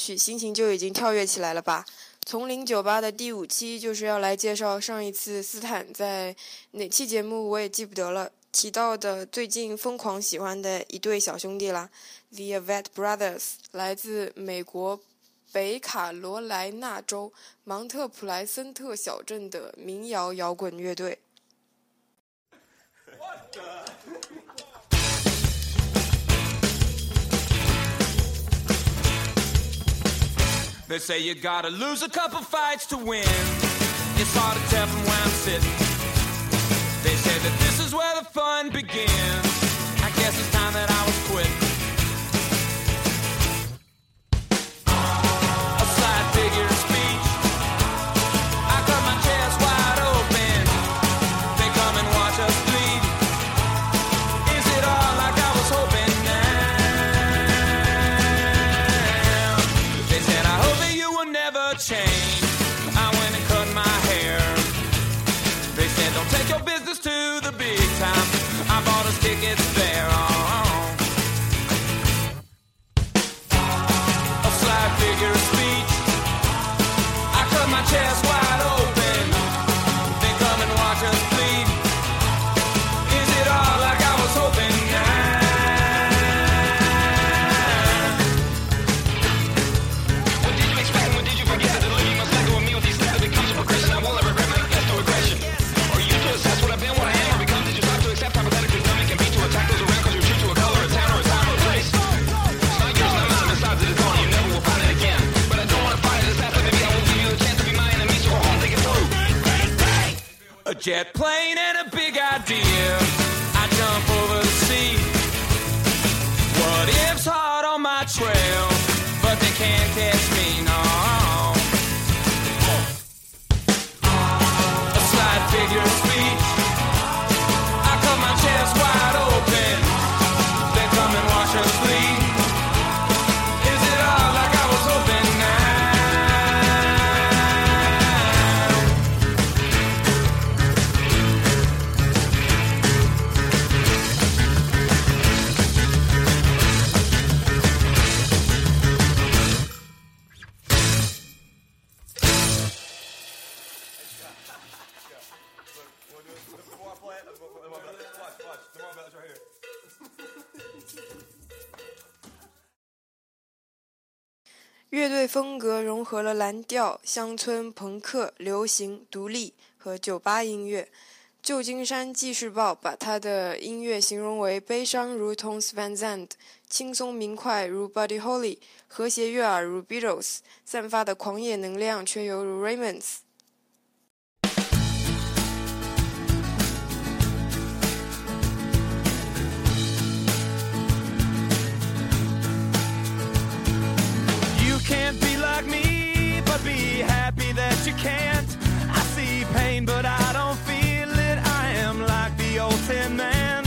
曲，心情就已经跳跃起来了吧？从零九八的第五期就是要来介绍上一次斯坦在哪期节目我也记不得了提到的最近疯狂喜欢的一对小兄弟啦，The Avett Brothers，来自美国北卡罗来纳州芒特普莱森特小镇的民谣摇滚乐队。They say you gotta lose a couple fights to win. It's hard to tell from where I'm sitting. They say that this is where the fun begins. I guess it's time that I was quit. Time. I bought us tickets 风格融合了蓝调、乡村、朋克、流行、独立和酒吧音乐。旧金山纪事报把他的音乐形容为悲伤如同 Sven Zand，轻松明快如 Buddy Holly，和谐悦耳如 Beatles，散发的狂野能量却犹如 Raymonds。Can't be like me, but be happy that you can't. I see pain, but I don't feel it. I am like the old tin man.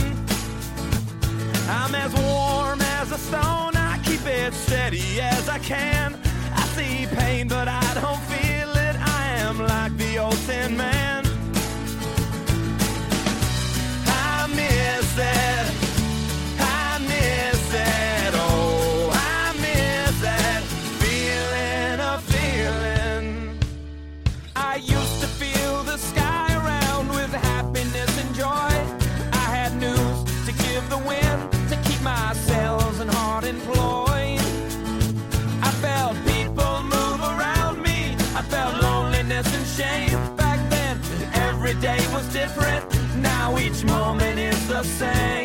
I'm as warm as a stone. I keep it steady as I can. I see pain, but I don't feel it. I am like the old tin man. Moment is the same.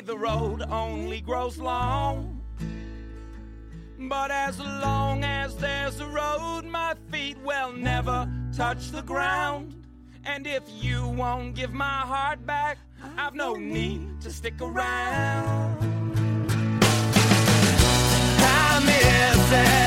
The road only grows long. But as long as there's a road, my feet will never touch the ground. And if you won't give my heart back, I've no need to stick around. I miss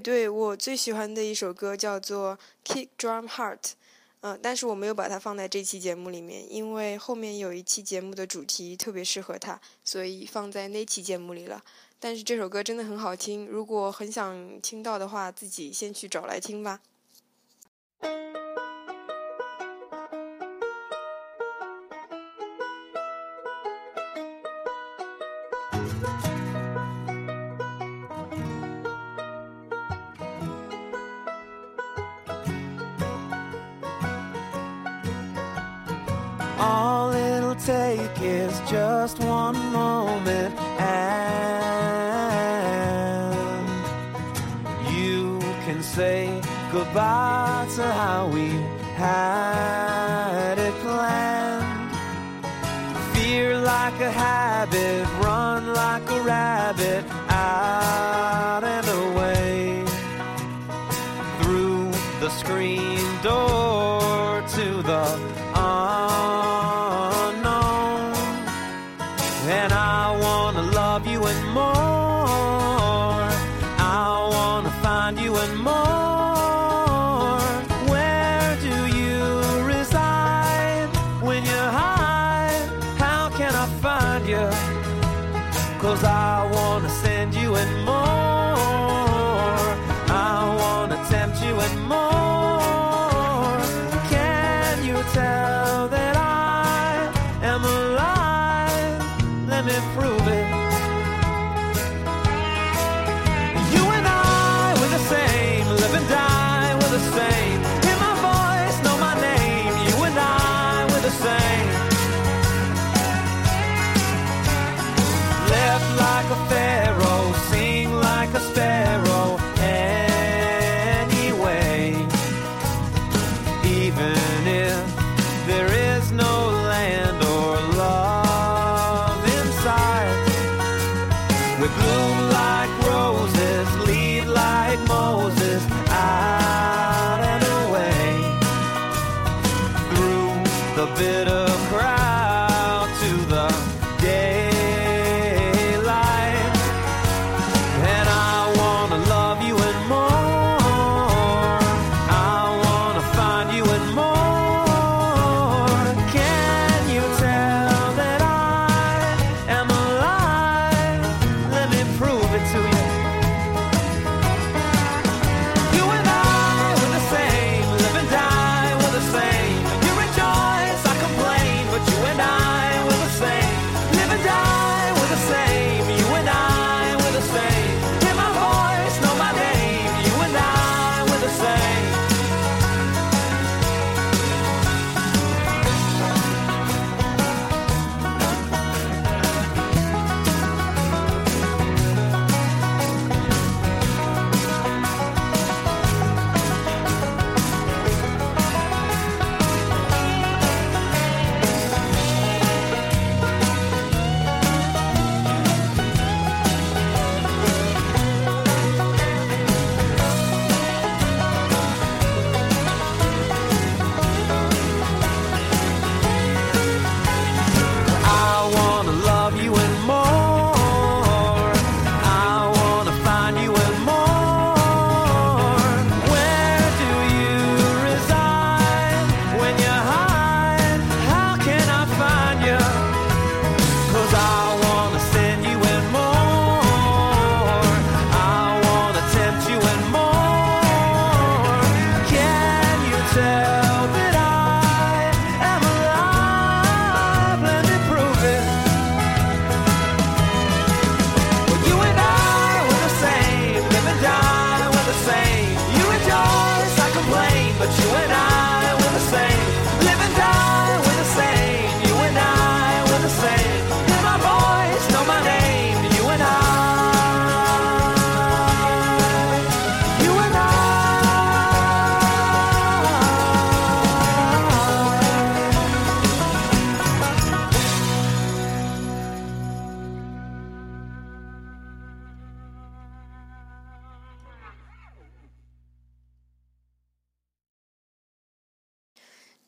对我最喜欢的一首歌叫做《Kick Drum Heart》，嗯、但是我没有把它放在这期节目里面，因为后面有一期节目的主题特别适合它，所以放在那期节目里了。但是这首歌真的很好听，如果很想听到的话，自己先去找来听吧。All it'll take is just one moment, and you can say goodbye to how we had it planned. Fear like a habit, run like a rabbit, out and away through the screen door like a.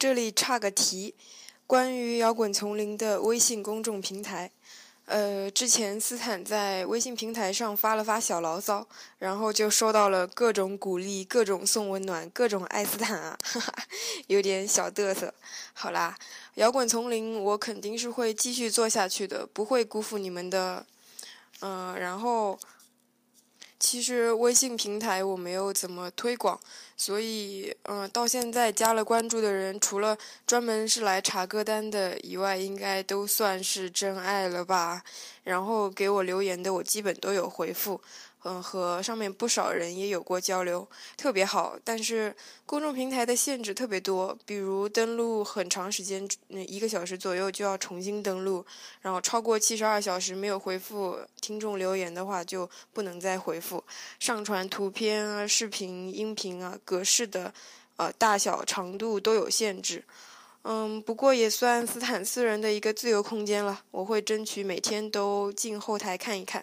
这里差个题，关于摇滚丛林的微信公众平台，呃，之前斯坦在微信平台上发了发小牢骚，然后就收到了各种鼓励、各种送温暖、各种爱斯坦啊，哈哈，有点小嘚瑟。好啦，摇滚丛林我肯定是会继续做下去的，不会辜负你们的。嗯、然后。其实微信平台我没有怎么推广，所以嗯、到现在加了关注的人，除了专门是来查歌单的以外，应该都算是真爱了吧。然后给我留言的，我基本都有回复，嗯，和上面不少人也有过交流，特别好。但是公众平台的限制特别多，比如登录很长时间，嗯，一个小时左右就要重新登录，然后超过七十二小时没有回复听众留言的话，就不能再回复。上传图片啊、视频、音频啊，格式的，呃，大小、长度都有限制。嗯，不过也算斯坦私人的一个自由空间了。我会争取每天都进后台看一看，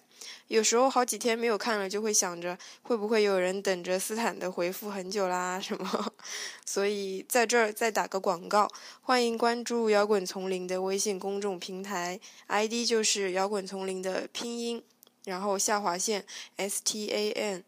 有时候好几天没有看了，就会想着会不会有人等着斯坦的回复很久啦什么。所以在这儿再打个广告，欢迎关注摇滚丛林的微信公众平台，ID 就是摇滚丛林的拼音，然后下划线 S T A N。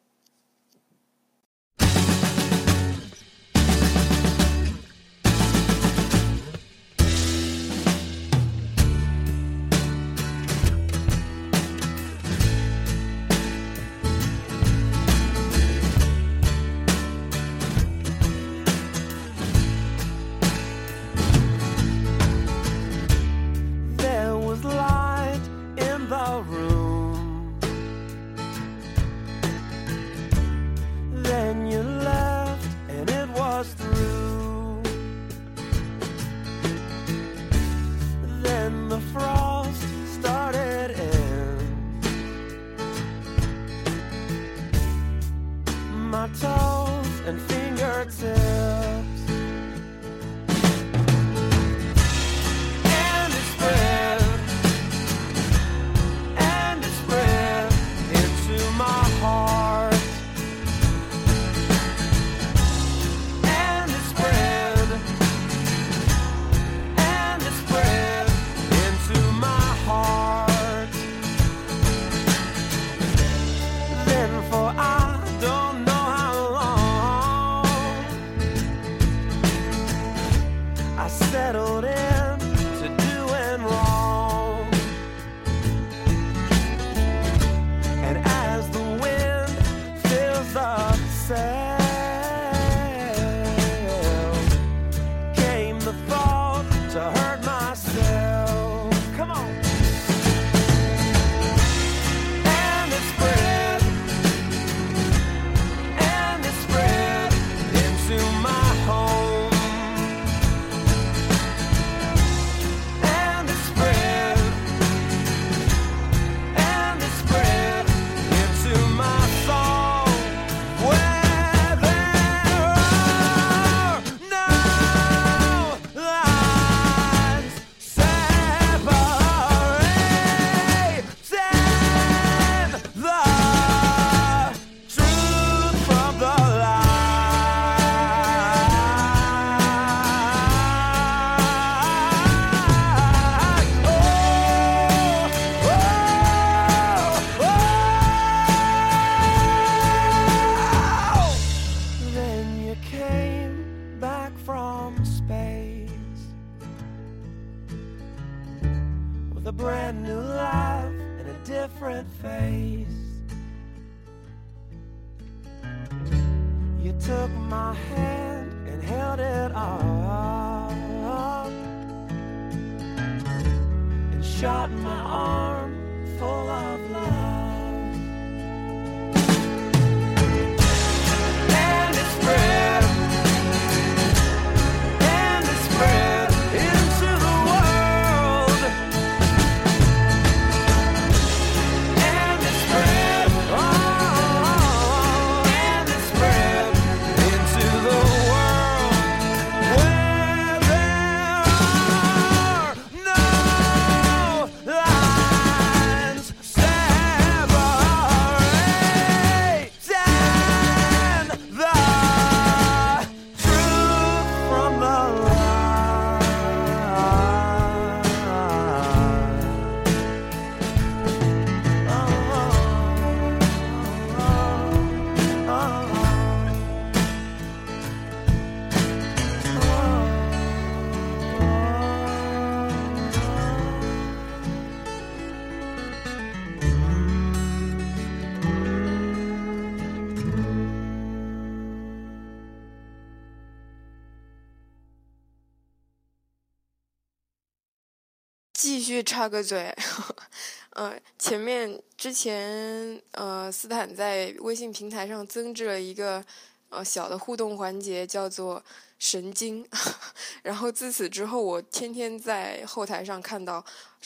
插个嘴，呃，前面之前呃，斯坦在微信平台上增置了一个呃小的互动环节，叫做“神经”，然后自此之后，我天天在后台上看到，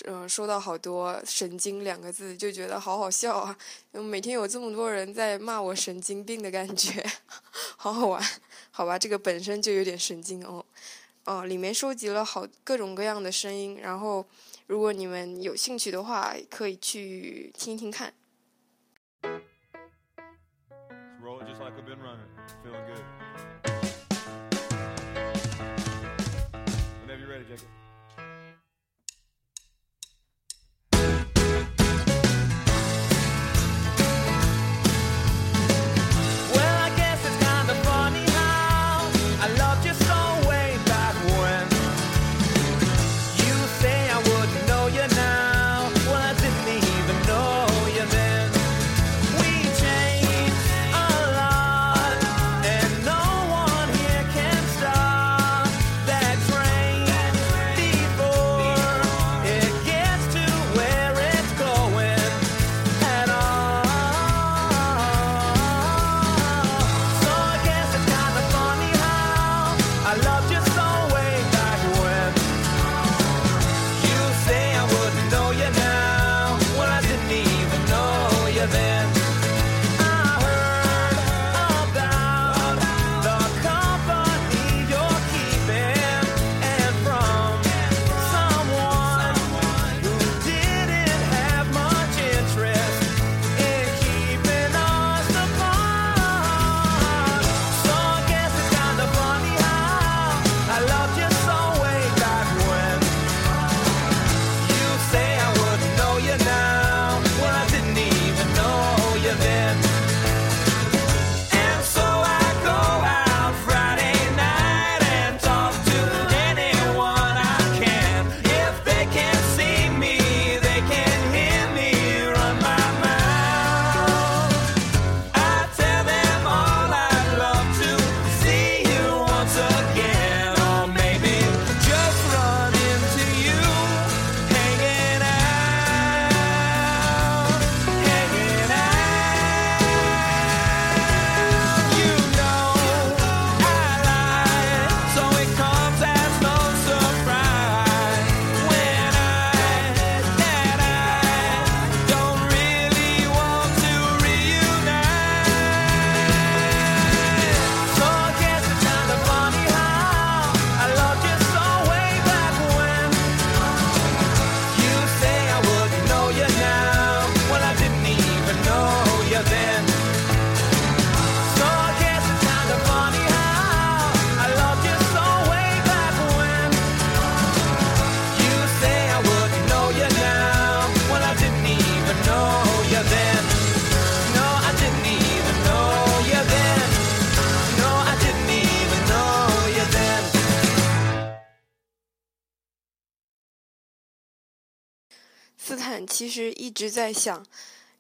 呃，收到好多“神经”两个字，就觉得好好笑啊！每天有这么多人在骂我神经病的感觉，好好玩，好吧，这个本身就有点神经哦。哦，里面收集了好各种各样的声音，然后如果你们有兴趣的话，可以去听一听看。Roll just like we've been running. Feeling good. Whenever you're ready, Jacob. 其实一直在想，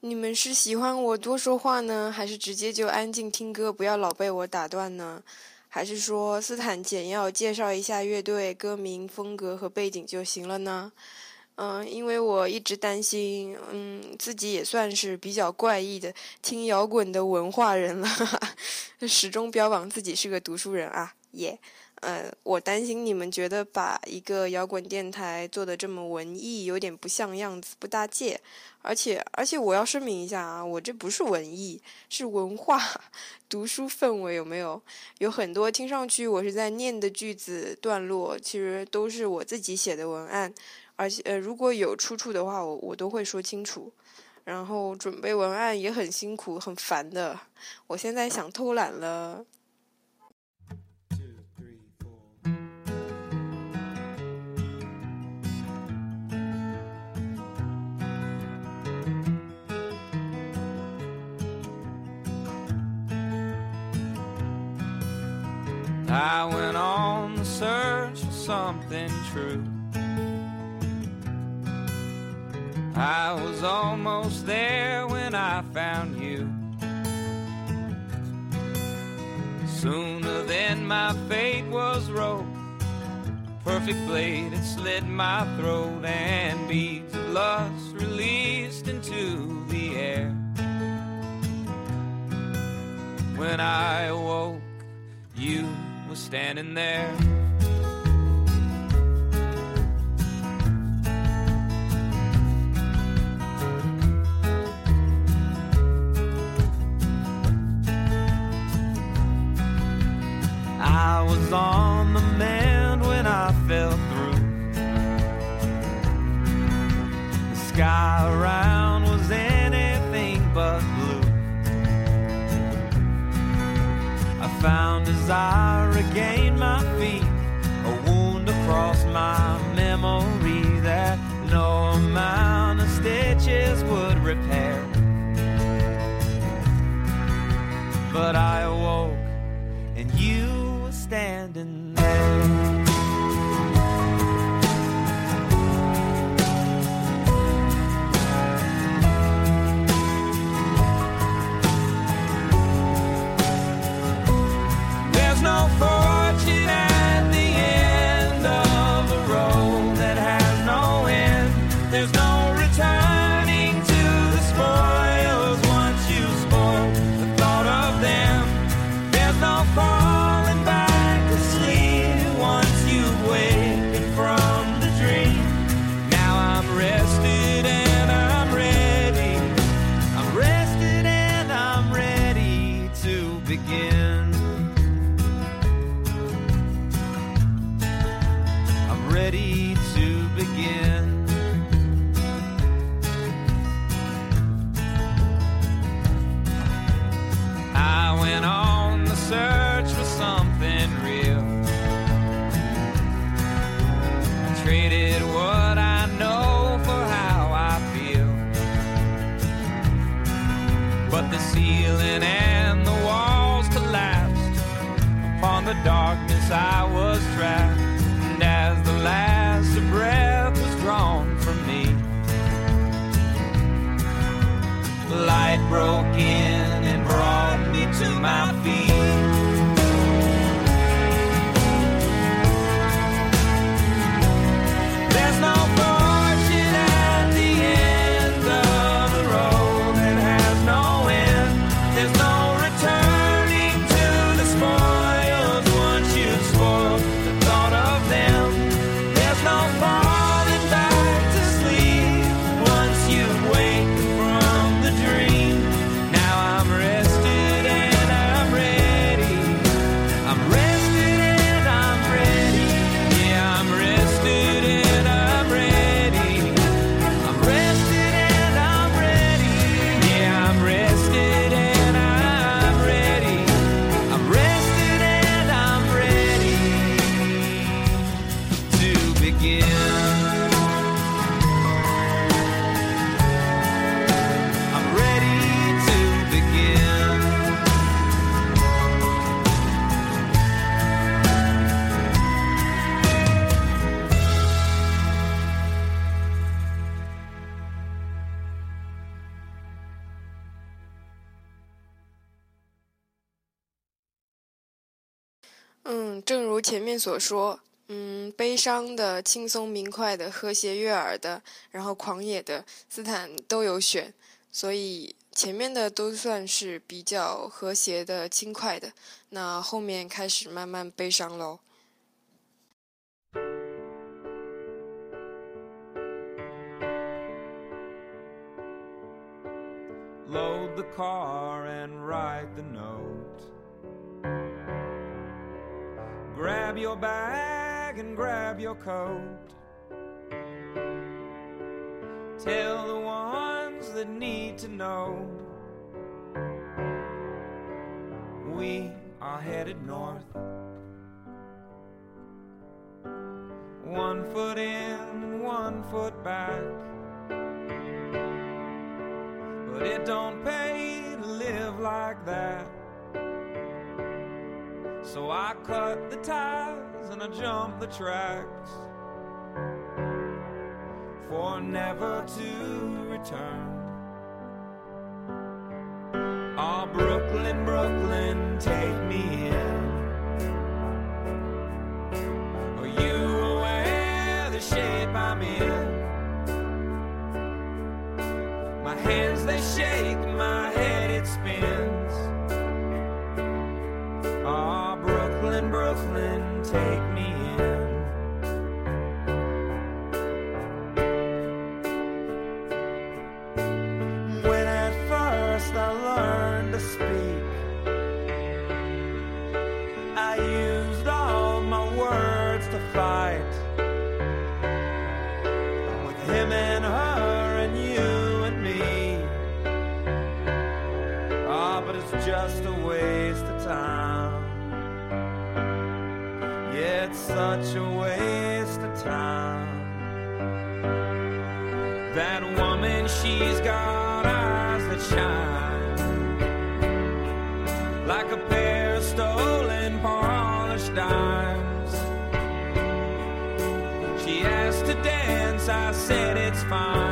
你们是喜欢我多说话呢，还是直接就安静听歌，不要老被我打断呢？还是说斯坦简要介绍一下乐队、歌名、风格和背景就行了呢？嗯，因为我一直担心，嗯，自己也算是比较怪异的听摇滚的文化人了，始终标榜自己是个读书人啊，耶、呃，我担心你们觉得把一个摇滚电台做的这么文艺，有点不像样子，不搭界。而且，而且我要声明一下啊，我这不是文艺，是文化，读书氛围有没有？有很多听上去我是在念的句子段落，其实都是我自己写的文案，而且呃，如果有出处的话，我我都会说清楚。然后准备文案也很辛苦，很烦的。我现在想偷懒了。I went on the search for something true. I was almost there when I found you. Sooner than my fate was wrote, perfect blade had slit my throat, and beads of lust released into the air. When I awoke, you standing there. I was on the mend when I fell through. The sky around But I the ceiling and the walls collapsed upon the darkness I was trapped. And as the last breath was drawn from me, light broke in and brought me to my feet. 正如前面所说，嗯，悲伤的、轻松明快的、和谐悦耳的，然后狂野的，斯坦都有选，所以前面的都算是比较和谐的、轻快的，那后面开始慢慢悲伤喽。Load the car and write the Grab your bag and grab your coat. Tell the ones that need to know. We are headed north. One foot in one foot back. But it don't pay to live like that. So I cut the ties and I jumped the tracks for never to return. Oh, Brooklyn, Brooklyn, take me in. Are you aware the shape I'm in? My hands, they shake. I said it's fine.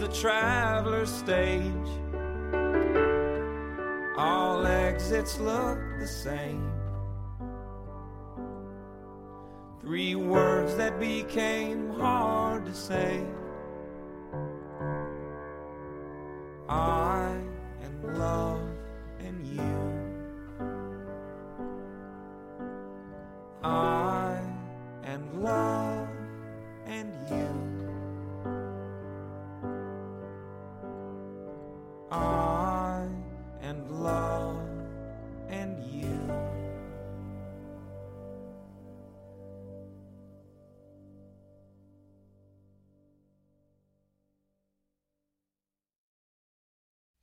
the traveler stage. All exits look the same. Three words that became hard to say. I and love and you.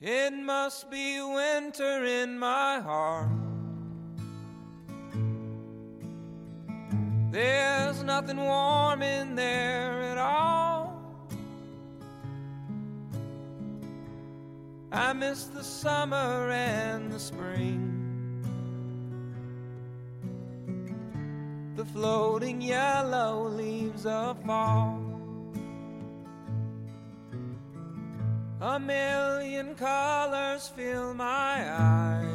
It must be winter in my heart. There's nothing warm in there at all. I miss the summer and the spring. The floating yellow leaves of fall. A million colors fill my eyes.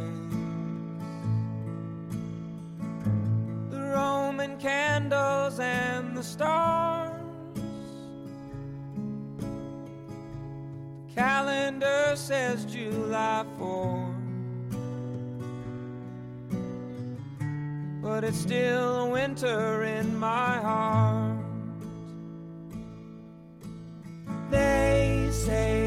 The Roman candles and the stars. The calendar says July 4. But it's still winter in my heart. They say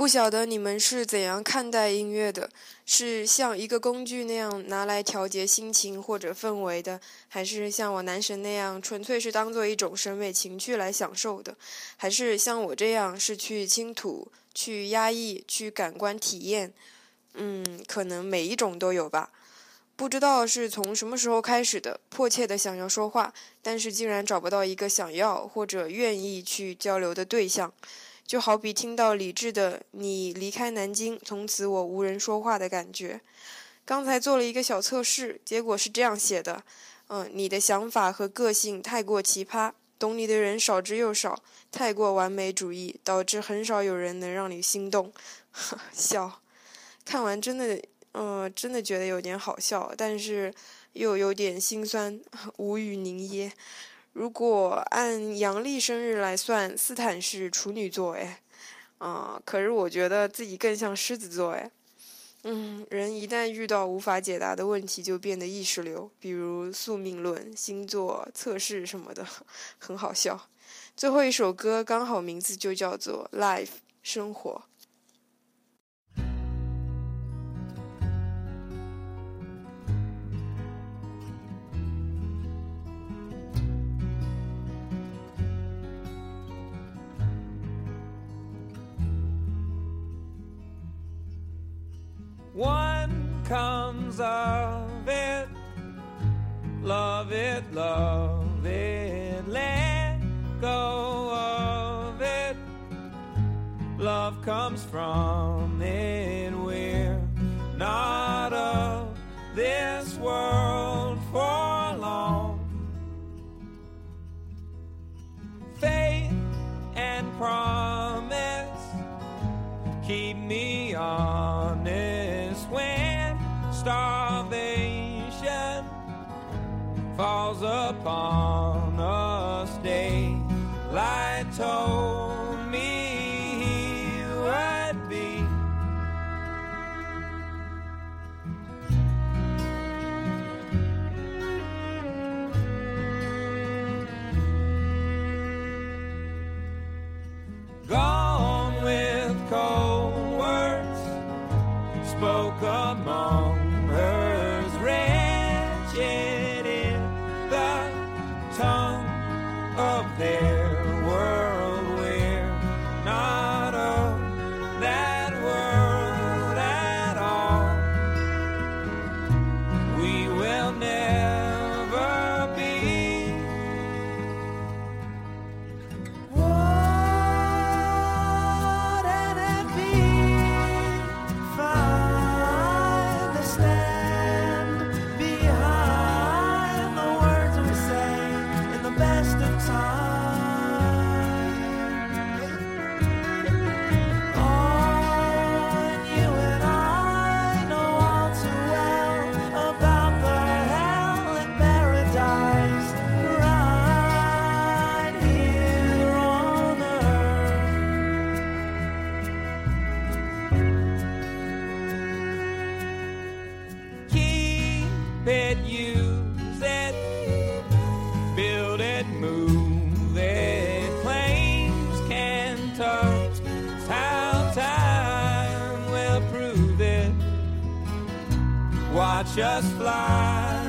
不晓得你们是怎样看待音乐的？是像一个工具那样拿来调节心情或者氛围的，还是像我男神那样纯粹是当做一种审美情趣来享受的？还是像我这样是去倾吐、去压抑、去感官体验？嗯，可能每一种都有吧。不知道是从什么时候开始的，迫切的想要说话，但是竟然找不到一个想要或者愿意去交流的对象。就好比听到李志的“你离开南京，从此我无人说话”的感觉。刚才做了一个小测试，结果是这样写的：嗯，你的想法和个性太过奇葩，懂你的人少之又少，太过完美主义，导致很少有人能让你心动。笑，看完真的，嗯、真的觉得有点好笑，但是又有点心酸，无语凝噎。如果按阳历生日来算，斯坦是处女座，哎，啊、可是我觉得自己更像狮子座，哎，嗯，人一旦遇到无法解答的问题，就变得意识流，比如宿命论、星座测试什么的，很好笑。最后一首歌刚好名字就叫做《Life》生活。Comes of it, love it, love it, let go of it. Love comes from it, we're not of this world for long. Faith and promise keep me when starvation falls upon us. Daylight told oh, It's how time will prove it. Watch us fly